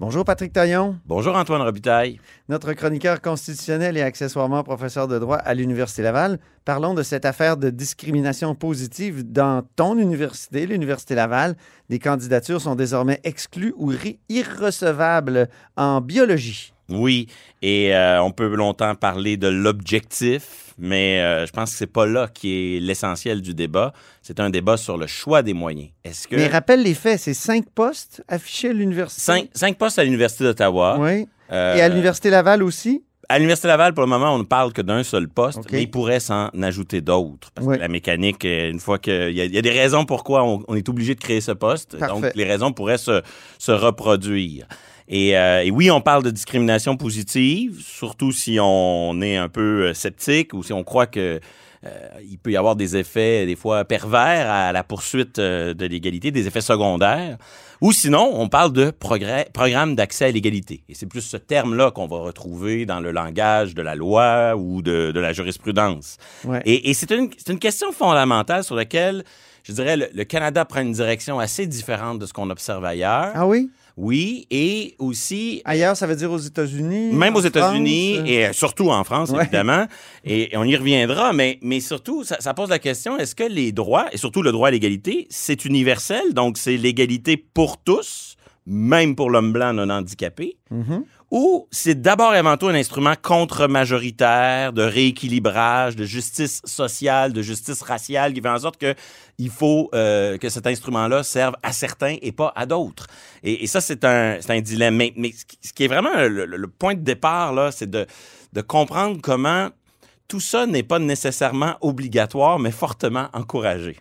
Bonjour Patrick Taillon, Bonjour Antoine Robitaille. notre chroniqueur constitutionnel et accessoirement professeur de droit à l'Université Laval. Parlons de cette affaire de discrimination positive dans ton université, l'Université Laval. Des candidatures sont désormais exclues ou irrecevables en biologie. Oui, et euh, on peut longtemps parler de l'objectif, mais euh, je pense que c'est pas là qui est l'essentiel du débat. C'est un débat sur le choix des moyens. Est-ce que Mais rappelle les faits, c'est cinq postes affichés à l'université. cinq, cinq postes à l'Université d'Ottawa? Oui. euh, Et à l'Université Laval aussi? à l'Université Laval, pour le moment, on ne parle que d'un seul poste, mais il pourrait s'en ajouter d'autres. Parce Oui. que la mécanique, une fois qu'il y, y a des raisons pourquoi on, on est obligé de créer ce poste, Parfait. donc les raisons pourraient se, se reproduire. Et, euh, et oui, on parle de discrimination positive, surtout si on est un peu euh, sceptique ou si on croit que euh, il peut y avoir des effets des fois pervers à la poursuite euh, de l'égalité, des effets secondaires. Ou sinon, on parle de progrès- programme d'accès à l'égalité. Et c'est plus ce terme-là qu'on va retrouver dans le langage de la loi ou de, de la jurisprudence. Ouais. Et, et c'est une, une question fondamentale sur laquelle, je dirais, le, le Canada prend une direction assez différente de ce qu'on observe ailleurs. Ah oui? Oui, et aussi Ailleurs, ça veut dire aux États-Unis? même aux États-Unis France? et euh, surtout en France, Ouais. évidemment. Et, on y reviendra, mais, mais surtout, ça, ça pose la question, est-ce que les droits, et surtout le droit à l'égalité, c'est universel, donc c'est l'égalité pour tous, même pour l'homme blanc non handicapé, Mhm. Ou c'est d'abord et avant tout un instrument contre-majoritaire, de rééquilibrage, de justice sociale, de justice raciale, qui fait en sorte que il faut euh, que cet instrument-là serve à certains et pas à d'autres. Et, et ça, c'est un, un dilemme. Mais, mais ce qui- est vraiment le, le- le point de départ, là, c'est de, de comprendre comment tout ça n'est pas nécessairement obligatoire, mais fortement encouragé.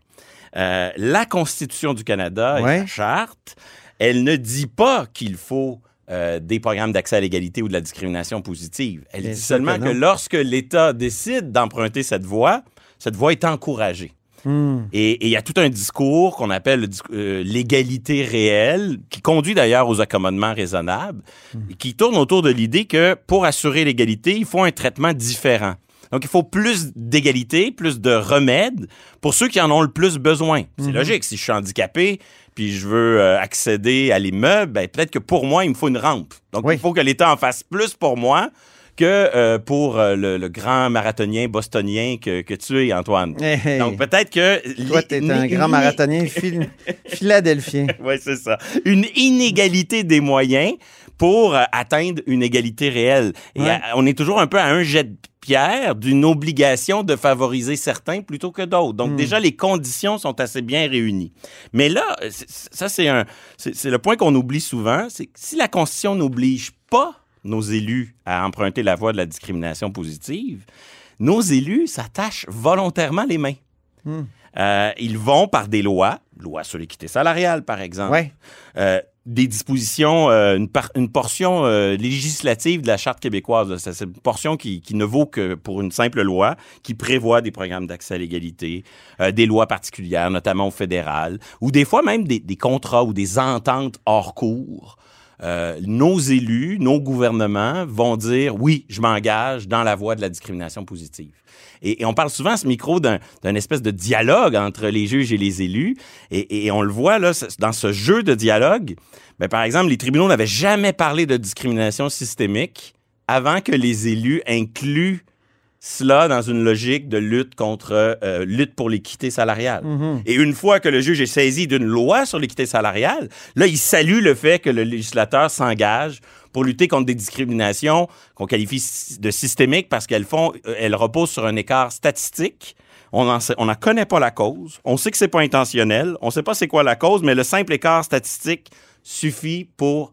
Euh, la Constitution du Canada et Ouais. la charte, elle ne dit pas qu'il faut euh, des programmes d'accès à l'égalité ou de la discrimination positive. Elle Bien dit seulement que lorsque l'État décide d'emprunter cette voie, cette voie est encouragée. Hmm. Et il y a tout un discours qu'on appelle euh, l'égalité réelle, qui conduit d'ailleurs aux accommodements raisonnables, et qui tourne autour de l'idée que pour assurer l'égalité, il faut un traitement différent. Donc, il faut plus d'égalité, plus de remèdes pour ceux qui en ont le plus besoin. C'est logique. Si je suis handicapé, puis je veux euh, accéder à l'immeuble, ben, peut-être que pour moi, il me faut une rampe. Donc, Oui. il faut que l'État en fasse plus pour moi que euh, pour euh, le, le grand marathonien bostonien que, que tu es, Antoine. Hey, hey. Donc, peut-être que... Toi, t'es un grand marathonien phil- philadelphien. Oui, c'est ça. Une inégalité des moyens pour euh, atteindre une égalité réelle. Et Ouais. à- on est toujours un peu à un jet de pierre d'une obligation de favoriser certains plutôt que d'autres. Donc, Hmm. déjà, les conditions sont assez bien réunies. Mais là, euh, c'est- ça, c'est un, c'est c'est le point qu'on oublie souvent, c'est que si la Constitution n'oblige pas nos élus à emprunter la voie de la discrimination positive, nos élus s'attachent volontairement les mains. Hmm. Euh, ils vont par des lois, loi sur l'équité salariale, par exemple, Ouais. euh, des dispositions, euh, une, par- une portion euh, législative de la Charte québécoise. c'est une portion qui, qui ne vaut que pour une simple loi qui prévoit des programmes d'accès à l'égalité, euh, des lois particulières, notamment au fédéral, ou des fois même des, des contrats ou des ententes hors cours. Euh, nos élus, nos gouvernements vont dire oui, je m'engage dans la voie de la discrimination positive. Et, on parle souvent à ce micro d'un espèce de dialogue entre les juges et les élus. Et, on le voit là, dans ce jeu de dialogue. Ben, par exemple, les tribunaux n'avaient jamais parlé de discrimination systémique avant que les élus incluent cela dans une logique de lutte contre euh, lutte pour l'équité salariale. Mhm. Et une fois que le juge est saisi d'une loi sur l'équité salariale, là, il salue le fait que le législateur s'engage pour lutter contre des discriminations qu'on qualifie de systémiques parce qu'elles font, euh, elles reposent sur un écart statistique. On n'en on n'en connaît pas la cause. On sait que c'est pas intentionnel. On sait pas c'est quoi la cause, mais le simple écart statistique suffit pour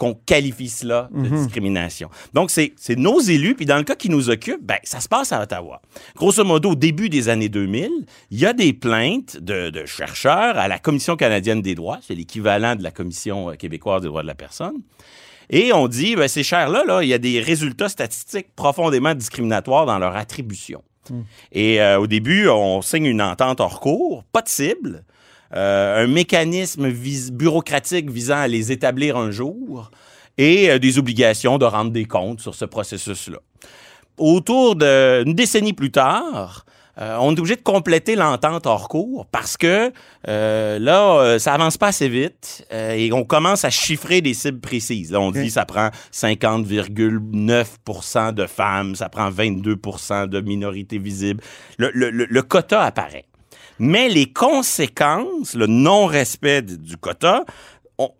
qu'on qualifie cela de discrimination. Donc, c'est nos élus, puis dans le cas qui nous occupe, ben, ça se passe à Ottawa. Grosso modo, au début des années 2000, il y a des plaintes de, de chercheurs à la Commission canadienne des droits, c'est l'équivalent de la Commission euh, québécoise des droits de la personne, et on dit, ben, ces chers-là, là, il y a des résultats statistiques profondément discriminatoires dans leur attribution. Et euh, au début, on signe une entente hors cours, pas de cible, un mécanisme vis- bureaucratique visant à les établir un jour et euh, des obligations de rendre des comptes sur ce processus-là. Autour d'une décennie plus tard, euh, on est obligé de compléter l'entente hors cours parce que euh, là, euh, ça avance pas assez vite euh, et on commence à chiffrer des cibles précises. Là, on dit ça prend 50,9% de femmes, ça prend 22% de minorités visibles. Le, le- le- le quota apparaît. Mais les conséquences, le non-respect du quota,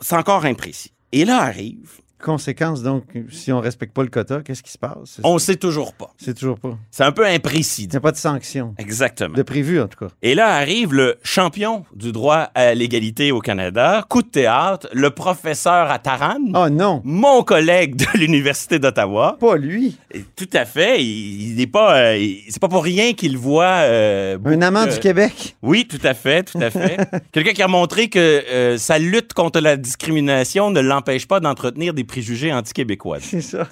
c'est encore imprécis. Et là arrive, Conséquence, donc, si on respecte pas le quota, qu'est-ce qui se passe? On sait toujours pas. C'est toujours pas. C'est un peu imprécis. Il n'y a pas de sanction. Exactement. De prévu, en tout cas. Et là arrive le champion du droit à l'égalité au Canada, coup de théâtre, le professeur à Taran, Oh non, mon collègue de l'Université d'Ottawa. pas lui. Tout à fait. Il, n'est pas. euh, c'est pas pour rien qu'il voit. euh, Un amant du Québec. Oui, tout à fait, tout à fait. Quelqu'un qui a montré que euh, sa lutte contre la discrimination ne l'empêche pas d'entretenir des préjugés anti-québécois. C'est ça.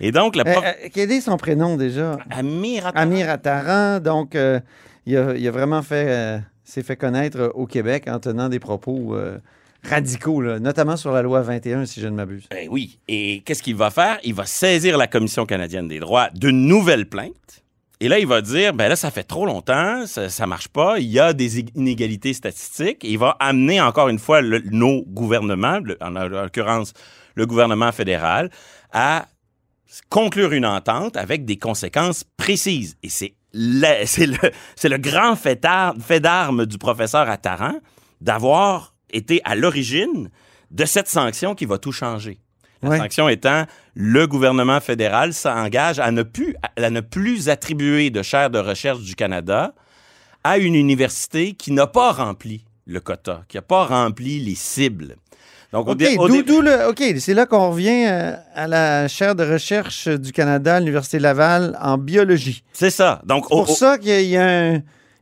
Et donc, le Euh, prof... euh, quel est son prénom déjà? Amir Attaran. Amir Attaran. Donc, euh, il, a, il a vraiment fait, euh, s'est fait connaître au Québec en tenant des propos radicaux, là, notamment sur la loi 21, si je ne m'abuse. Ben oui. Et qu'est-ce qu'il va faire? Il va saisir la Commission canadienne des droits d'une nouvelle plainte. Et là, il va dire, ben là, ça fait trop longtemps, ça, ça marche pas, il y a des inégalités statistiques. Et il va amener encore une fois le- nos gouvernements, le- en l'occurrence le gouvernement fédéral, à conclure une entente avec des conséquences précises. Et c'est le, c'est le, c'est le grand fait d'ar- fait d'armes du professeur Attaran d'avoir été à l'origine de cette sanction qui va tout changer. La Ouais. sanction étant, le gouvernement fédéral s'engage à ne plus, à ne plus attribuer de chaire de recherche du Canada à une université qui n'a pas rempli le quota, qui n'a pas rempli les cibles. Donc, OK, le- c'est là qu'on revient euh, à la chaire de recherche du Canada à l'Université Laval en biologie. c'est ça. Donc, C'est pour ça qu'il y, a- un-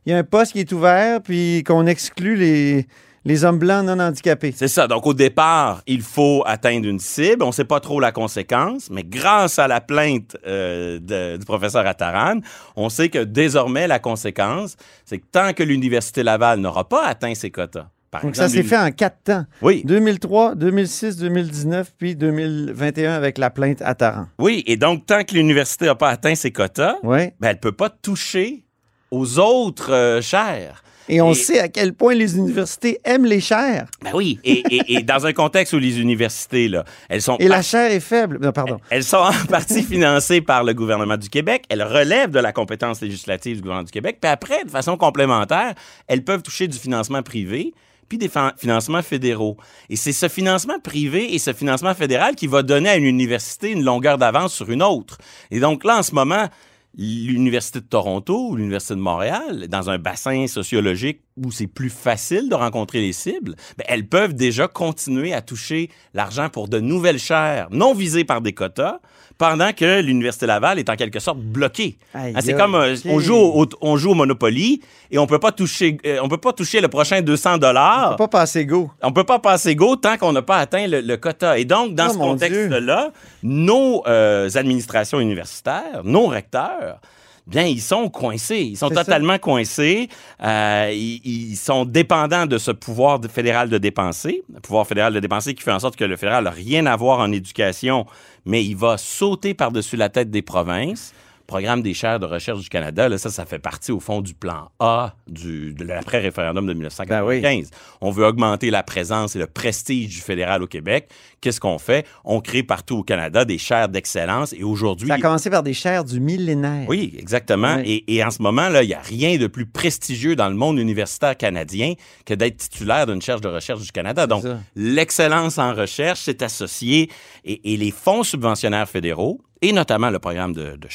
il y a un poste qui est ouvert, puis qu'on exclut les, les hommes blancs non handicapés. C'est ça. Donc, au départ, il faut atteindre une cible. On ne sait pas trop la conséquence, mais grâce à la plainte euh, de- du professeur Attaran, on sait que désormais, la conséquence, c'est que tant que l'Université Laval n'aura pas atteint ses quotas, par Donc, ça s'est fait en quatre temps. Oui, 2003, 2006, 2019, puis 2021 avec la plainte à Taran. oui. Et donc, tant que l'université n'a pas atteint ses quotas, Oui. ben, elle ne peut pas toucher aux autres euh, chaires. Et on Et- sait à quel point les universités aiment les chaires. Ben oui. Et, et- et dans un contexte où les universités, là, elles sont Et la chair est faible. Non, pardon. Elles sont en partie financées par le gouvernement du Québec. Elles relèvent de la compétence législative du gouvernement du Québec. Puis après, de façon complémentaire, elles peuvent toucher du financement privé puis des fin- financements fédéraux. Et c'est ce financement privé et ce financement fédéral qui va donner à une université une longueur d'avance sur une autre. Et donc là, en ce moment, l'Université de Toronto ou l'Université de Montréal, dans un bassin sociologique où c'est plus facile de rencontrer les cibles, ben, elles peuvent déjà continuer à toucher l'argent pour de nouvelles chaires non visées par des quotas, pendant que l'Université Laval est en quelque sorte bloquée. Aïe, Ah, c'est comme euh, on joue au, on joue au Monopoly et on peut pas toucher euh, on peut pas toucher le prochain 200 On dollars. peut pas passer go. On peut pas passer go tant qu'on n'a pas atteint le, le quota. Et donc, dans Oh, ce contexte-là, nos euh, administrations universitaires, nos recteurs, bien, ils sont coincés. Ils sont ça. totalement coincés. Euh, ils, ils sont dépendants de ce pouvoir fédéral de dépenser. Le pouvoir fédéral de dépenser qui fait en sorte que le fédéral n'a rien à voir en éducation, mais il va sauter par-dessus la tête des provinces programme des chaires de recherche du Canada, là, ça, ça fait partie, au fond, du plan A du, de l'après-référendum de 1995. On veut augmenter la présence et le prestige du fédéral au Québec. Qu'est-ce qu'on fait? On crée partout au Canada des chaires d'excellence et aujourd'hui... Ça a commencé par des chaires du millénaire. Oui, exactement. Oui. Et, et en ce moment, là, il n'y a rien de plus prestigieux dans le monde universitaire canadien que d'être titulaire d'une chaire de recherche du Canada. Donc, l'excellence en recherche, c'est associé et, et les fonds subventionnaires fédéraux, et notamment le programme de, de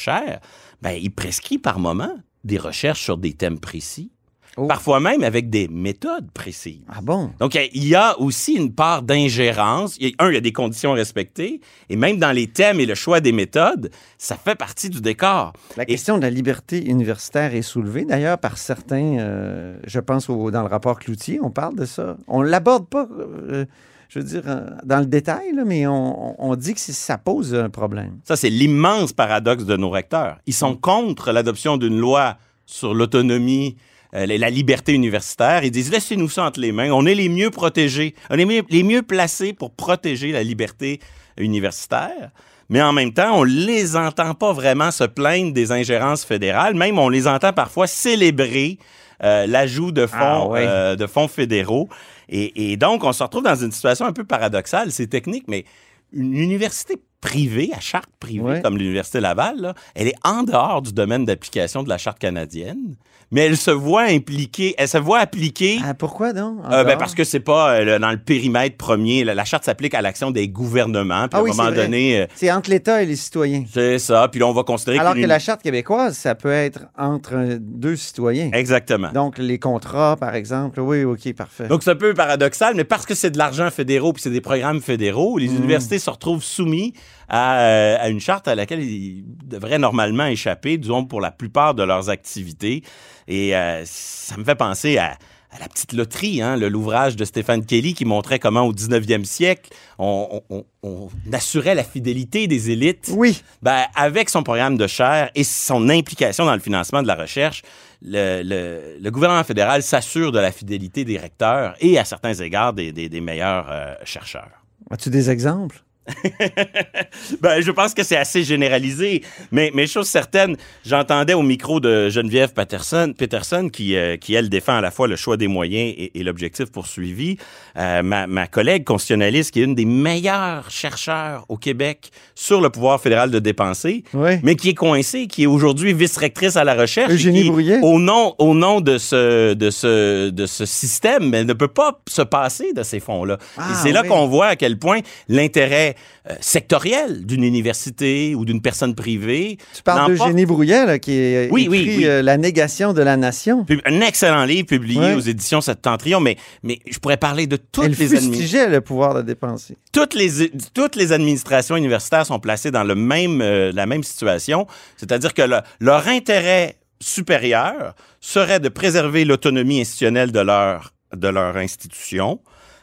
ben, il prescrit par moment des recherches sur des thèmes précis, Oh. parfois même avec des méthodes précises. Ah bon? Donc, il y a aussi une part d'ingérence. Un, il y a des conditions respectées, et même dans les thèmes et le choix des méthodes, ça fait partie du décor. La Et- question de la liberté universitaire est soulevée d'ailleurs par certains, euh, je pense au- dans le rapport Cloutier, on parle de ça. On ne l'aborde pas, euh, je veux dire, dans le détail, là, mais on, on dit que ça pose un problème. Ça, c'est l'immense paradoxe de nos recteurs. Ils sont contre l'adoption d'une loi sur l'autonomie, euh, la liberté universitaire. Ils disent, laissez-nous ça entre les mains. On est les mieux protégés, on est mieux- les mieux placés pour protéger la liberté universitaire. Mais en même temps, on les entend pas vraiment se plaindre des ingérences fédérales. Même, on les entend parfois célébrer euh, l'ajout de fonds, Ah, euh, de fonds fédéraux. Et, donc, on se retrouve dans une situation un peu paradoxale. C'est technique, mais une université privée, à charte privée, Ouais. comme l'Université Laval, là, elle est en dehors du domaine d'application de la charte canadienne, mais elle se voit impliquée, elle se voit appliquer Ah, pourquoi donc? euh, ben, parce que c'est pas euh, dans le périmètre premier. La, la charte s'applique à l'action des gouvernements. Puis Ah à oui, un moment donné, euh, C'est entre l'État et les citoyens. c'est ça. Puis là, on va considérer Alors que la Charte québécoise, ça peut être entre deux citoyens. Exactement. Donc, les contrats, par exemple. Oui, OK, parfait. Donc, c'est un peu paradoxal, mais parce que c'est de l'argent fédéraux puis c'est des programmes fédéraux, les universités se retrouvent soumis à, euh, à une charte à laquelle ils devraient normalement échapper, disons, pour la plupart de leurs activités. Et euh, ça me fait penser à, à la petite loterie, hein, le- l'ouvrage de Stéphane Kelly qui montrait comment au 19e siècle, on, on- on- on assurait la fidélité des élites. oui. Ben, avec son programme de chaire et son implication dans le financement de la recherche, le, le- le gouvernement fédéral s'assure de la fidélité des recteurs et, à certains égards, des, des- des meilleurs euh, chercheurs. As-tu des exemples? Ben, je pense que c'est assez généralisé, mais, mais chose certaine, j'entendais au micro de Geneviève Peterson, Peterson qui, euh, qui, elle, défend à la fois le choix des moyens et, et l'objectif poursuivi. Euh, ma, ma collègue constitutionnaliste, qui est une des meilleures chercheurs au Québec sur le pouvoir fédéral de dépenser, Oui. mais qui est coincée, qui est aujourd'hui vice-rectrice à la recherche. Eugénie qui, Brouillet. Au nom, au nom de, ce, de, ce, de ce système, elle ne peut pas se passer de ces fonds-là. Ah, et c'est là qu'on voit à quel point l'intérêt euh, sectoriel d'une université ou d'une personne privée. Tu parles d'Eugénie Brouillet, qui a Oui, écrit oui. euh, La négation de la nation. Un excellent livre publié Ouais. aux éditions Septentrion, mais, mais je pourrais parler de toutes Elle les administrations. le pouvoir de dépenser. toutes les, toutes les administrations universitaires sont placées dans le même, euh, la même situation, c'est-à-dire que le- leur intérêt supérieur serait de préserver l'autonomie institutionnelle de leur, de leur institution,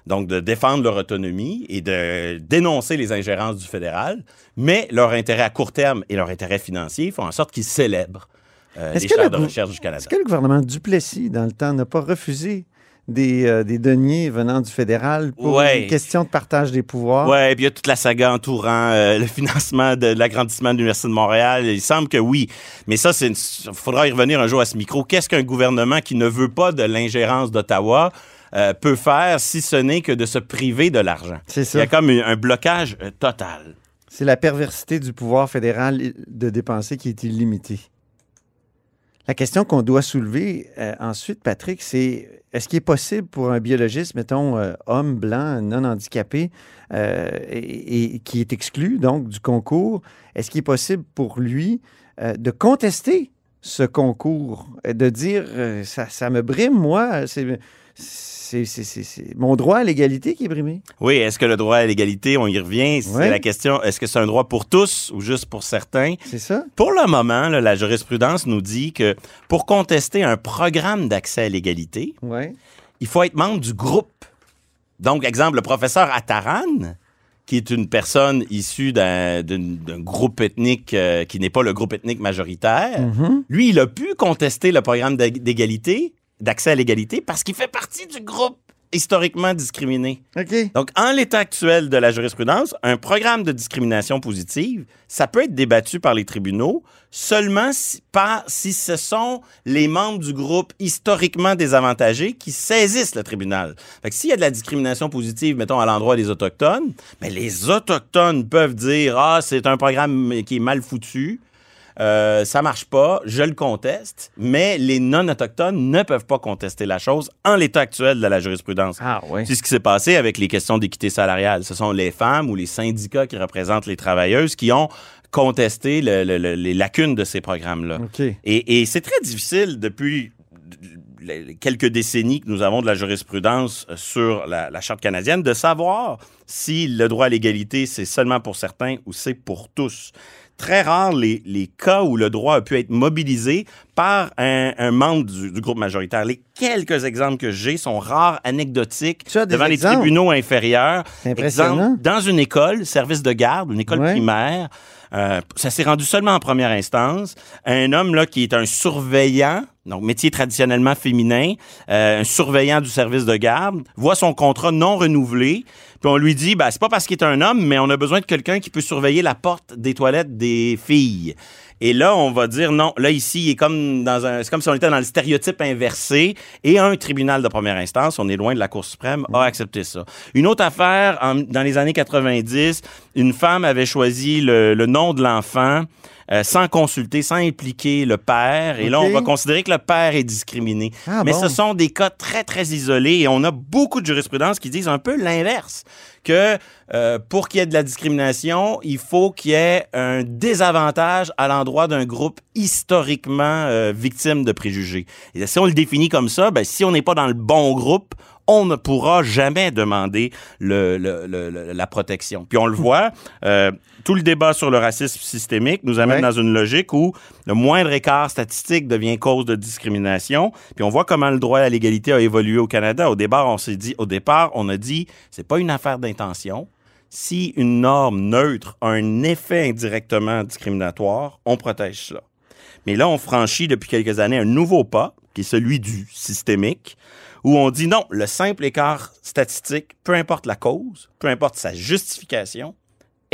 donc de défendre leur autonomie et de dénoncer les ingérences du fédéral, mais leur intérêt à court terme et leur intérêt financier font en sorte qu'ils célèbrent euh, Est-ce les le de recherche du Canada. Est-ce que le gouvernement Duplessis, dans le temps, n'a pas refusé des, euh, des deniers venant du fédéral pour Ouais. une question de partage des pouvoirs? Ouais, puis il y a toute la saga entourant euh, le financement de, l'agrandissement de l'Université de Montréal. Il semble que oui. Mais ça, il faudra y revenir un jour à ce micro. Qu'est-ce qu'un gouvernement qui ne veut pas de l'ingérence d'Ottawa euh, peut faire si ce n'est que de se priver de l'argent? C'est Il y a comme un, blocage euh, total. C'est la perversité du pouvoir fédéral de dépenser qui est illimitée. La question qu'on doit soulever euh, ensuite, Patrick, c'est est-ce qu'il est possible pour un biologiste, mettons, euh, homme blanc, non handicapé, euh, et, et qui est exclu donc du concours, est-ce qu'il est possible pour lui de contester ce concours, de dire ça, ça me brime, moi, c'est, c'est, mon droit à l'égalité qui est brimé? Oui, est-ce que le droit à l'égalité, on y revient, c'est Ouais. la question, est-ce que c'est un droit pour tous ou juste pour certains? C'est ça? Pour le moment, là, la jurisprudence nous dit que pour contester un programme d'accès à l'égalité, Oui. il faut être membre du groupe. Donc, exemple, le professeur Ataran, qui est une personne issue d'un groupe ethnique euh, qui n'est pas le groupe ethnique majoritaire, Mhm. lui, il a pu contester le programme d'ég- d'égalité, d'accès à l'égalité, parce qu'il fait partie du groupe historiquement discriminés. OK. Donc, en l'état actuel de la jurisprudence, un programme de discrimination positive, ça peut être débattu par les tribunaux seulement si, par, si ce sont les membres du groupe historiquement désavantagés qui saisissent le tribunal. Fait que s'il y a de la discrimination positive, mettons, à l'endroit des Autochtones, mais les Autochtones peuvent dire, ah, c'est un programme qui est mal foutu. Euh, ça marche pas, je le conteste, mais les non-autochtones ne peuvent pas contester la chose en l'état actuel de la jurisprudence. Ah oui. C'est ce qui s'est passé avec les questions d'équité salariale. Ce sont les femmes ou les syndicats qui représentent les travailleuses qui ont contesté le- le- le- les lacunes de ces programmes-là. Et, et c'est très difficile depuis quelques décennies que nous avons de la jurisprudence euh, sur la, la Charte canadienne de savoir si le droit à l'égalité, c'est seulement pour certains ou c'est pour tous. Très rare les, les cas où le droit a pu être mobilisé par un, un membre du, du groupe majoritaire. Les quelques exemples que j'ai sont rares, anecdotiques, devant exemples? les tribunaux inférieurs. Exemple, dans une école, service de garde, une école Ouais. primaire, euh, ça s'est rendu seulement en première instance. Un homme là qui est un surveillant, donc métier traditionnellement féminin, euh, un surveillant du service de garde, voit son contrat non renouvelé, puis on lui dit, ben, c'est pas parce qu'il est un homme, mais on a besoin de quelqu'un qui peut surveiller la porte des toilettes des filles. Et là, on va dire non. Là, ici, il est comme dans un, c'est comme si on était dans le stéréotype inversé. Et un tribunal de première instance, on est loin de la Cour suprême, a accepté ça. Une autre affaire, en- dans les années 90, une femme avait choisi le, le nom de l'enfant. euh, sans consulter, sans impliquer le père. Et là, on va considérer que le père est discriminé. Ah, Mais bon? ce sont des cas très, très isolés et on a beaucoup de jurisprudence qui disent un peu l'inverse. Que euh, pour qu'il y ait de la discrimination, il faut qu'il y ait un désavantage à l'endroit d'un groupe historiquement euh, victime de préjugés. Et si on le définit comme ça, ben, si on n'est pas dans le bon groupe, on ne pourra jamais demander la protection. Puis on le voit, euh, tout le débat sur le racisme systémique nous amène Ouais. dans une logique où le moindre écart statistique devient cause de discrimination. Puis on voit comment le droit à l'égalité a évolué au Canada. Au départ, on s'est dit, au départ, on a dit, c'est pas une affaire d'intention. Si une norme neutre a un effet indirectement discriminatoire, on protège cela. Mais là, on franchit depuis quelques années un nouveau pas, qui est celui du systémique, où on dit non, le simple écart statistique, peu importe la cause, peu importe sa justification,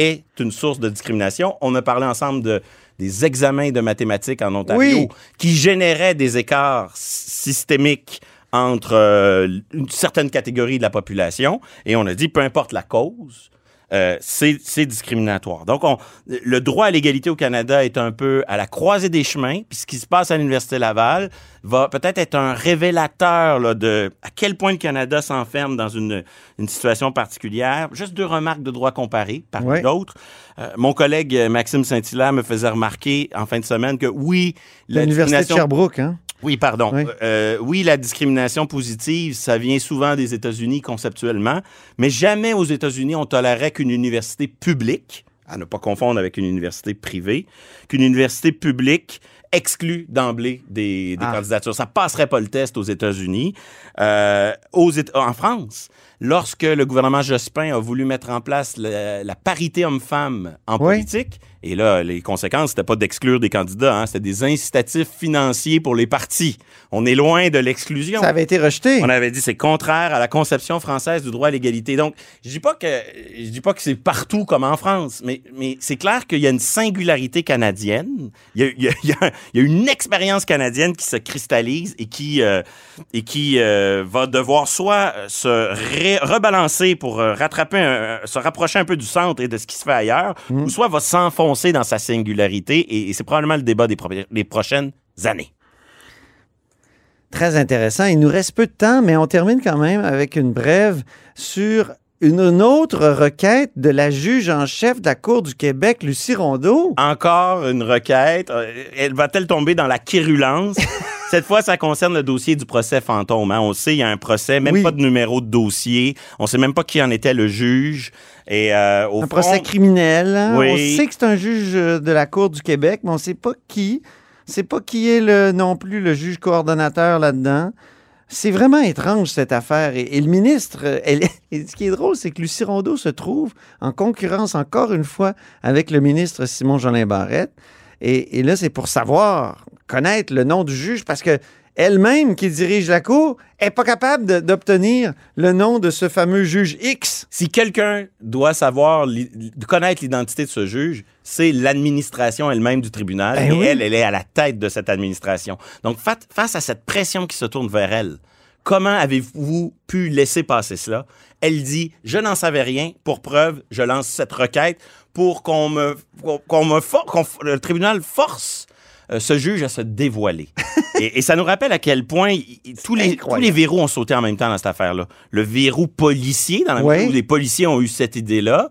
est une source de discrimination. On a parlé ensemble de, des examens de mathématiques en Ontario Oui. qui généraient des écarts systémiques entre euh, une certaine catégorie de la population. Et on a dit, peu importe la cause, euh, c'est discriminatoire. Donc, on, le droit à l'égalité au Canada est un peu à la croisée des chemins. Puis ce qui se passe à l'Université Laval va peut-être être un révélateur là, de à quel point le Canada s'enferme dans une, une situation particulière. Juste deux remarques de droit comparé parmi Ouais. d'autres. Euh, mon collègue euh, Maxime Saint-Hilaire me faisait remarquer en fin de semaine que oui, la L'Université de Sherbrooke, hein? Oui, pardon. Oui. Euh, oui, la discrimination positive, ça vient souvent des États-Unis conceptuellement, mais jamais aux États-Unis on tolérait qu'une université publique, à ne pas confondre avec une université privée, qu'une université publique exclue d'emblée des, des Ah. candidatures. Ça passerait pas le test aux États-Unis. Euh, aux en France, lorsque le gouvernement Jospin a voulu mettre en place la, la parité homme-femme en Oui. politique, et là, les conséquences, c'était pas d'exclure des candidats, hein, c'était des incitatifs financiers pour les partis. On est loin de l'exclusion. Ça avait été rejeté. On avait dit c'est contraire à la conception française du droit à l'égalité. Donc, je dis pas que je dis pas que c'est partout comme en France, mais, mais c'est clair qu'il y a une singularité canadienne. Il y a, il y a- il y a- il y a une expérience canadienne qui se cristallise et qui euh, et qui euh, va devoir soit se ré- rebalancer pour euh, rattraper, un- se rapprocher un peu du centre et de ce qui se fait ailleurs, ou soit va s'enfoncer dans sa singularité. Et, et c'est probablement le débat des, pro- des prochaines années. Très intéressant. Il nous reste peu de temps, mais on termine quand même avec une brève sur une, une autre requête de la juge en chef de la Cour du Québec, Lucie Rondeau. encore une requête. Euh, Elle va-t-elle tomber dans la quérulence? Cette fois, ça concerne le dossier du procès fantôme. hein. On sait, il y a un procès, même Oui. pas de numéro de dossier. On sait même pas qui en était le juge. Et euh, au Un fond, procès criminel. hein. Oui. On sait que c'est un juge euh, de la Cour du Québec, mais on ne sait pas qui. On sait pas qui est le, non plus le juge coordonnateur là-dedans. C'est vraiment étrange cette affaire. Et, et le ministre, euh, elle, et ce qui est drôle, c'est que Lucie Rondeau se trouve en concurrence encore une fois avec le ministre Simon Jolin Barrette. Et, et là, c'est pour savoir, connaître le nom du juge, parce que elle-même qui dirige la Cour, est pas capable d'obtenir le nom de ce fameux juge X. Si quelqu'un doit savoir, connaître l'identité de ce juge, c'est l'administration elle-même du tribunal. Ben et oui. elle, elle est à la tête de cette administration. Donc, fa- face à cette pression qui se tourne vers elle, comment avez-vous pu laisser passer cela? Elle dit, je n'en savais rien. Pour preuve, je lance cette requête pour qu'on me, qu'on- me for- qu'on le tribunal force euh, ce juge à se dévoiler. et, et ça nous rappelle à quel point tous, les, tous les verrous ont sauté en même temps dans cette affaire-là. Le verrou policier, dans la mesure où les policiers ont eu cette idée-là,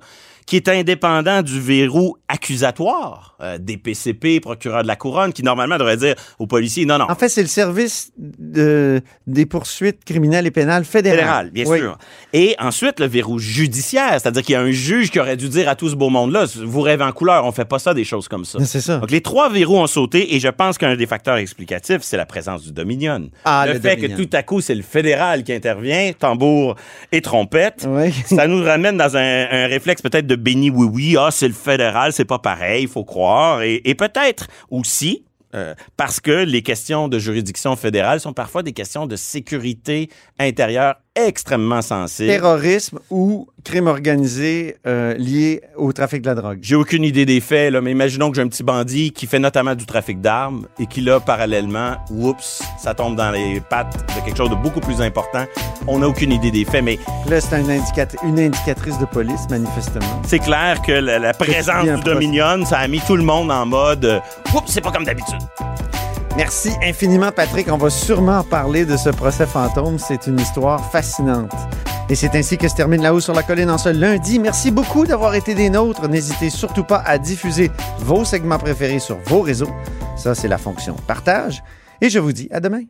qui est indépendant du verrou accusatoire euh, des PCP, procureur de la couronne, qui normalement devrait dire aux policiers, non, non, En fait, c'est le service de- des poursuites criminelles et pénales fédérales. fédéral, bien Oui. sûr. Et ensuite, le verrou judiciaire, c'est-à-dire qu'il y a un juge qui aurait dû dire à tout ce beau monde-là, vous rêvez en couleur, on fait pas ça, des choses comme ça. C'est ça. Donc, les trois verrous ont sauté et je pense qu'un des facteurs explicatifs, c'est la présence du Dominion. Ah, le, le fait Dominion. que tout à coup, c'est le fédéral qui intervient, tambour et trompette. Oui. Ça nous ramène dans un, un réflexe peut-être de béni oui-oui. Ah, c'est le fédéral, c'est pas pareil, il faut croire. Et, et peut-être aussi, euh, parce que les questions de juridiction fédérale sont parfois des questions de sécurité intérieure extrêmement sensibles. Terrorisme ou crime organisé euh, lié au trafic de la drogue. J'ai aucune idée des faits, là, mais imaginons que j'ai un petit bandit qui fait notamment du trafic d'armes et qui, là, parallèlement, oups, ça tombe dans les pattes de quelque chose de beaucoup plus important. On n'a aucune idée des faits, mais Là, c'est un indicat- une indicatrice de police, manifestement. c'est clair que la, la présence du. Dominion, ça a mis tout le monde en mode euh, oups, c'est pas comme d'habitude. Merci infiniment, Patrick. On va sûrement parler de ce procès fantôme. C'est une histoire fascinante. Et c'est ainsi que se termine La Haut sur la Colline en ce lundi. Merci beaucoup d'avoir été des nôtres. N'hésitez surtout pas à diffuser vos segments préférés sur vos réseaux. Ça, c'est la fonction partage. Et je vous dis à demain.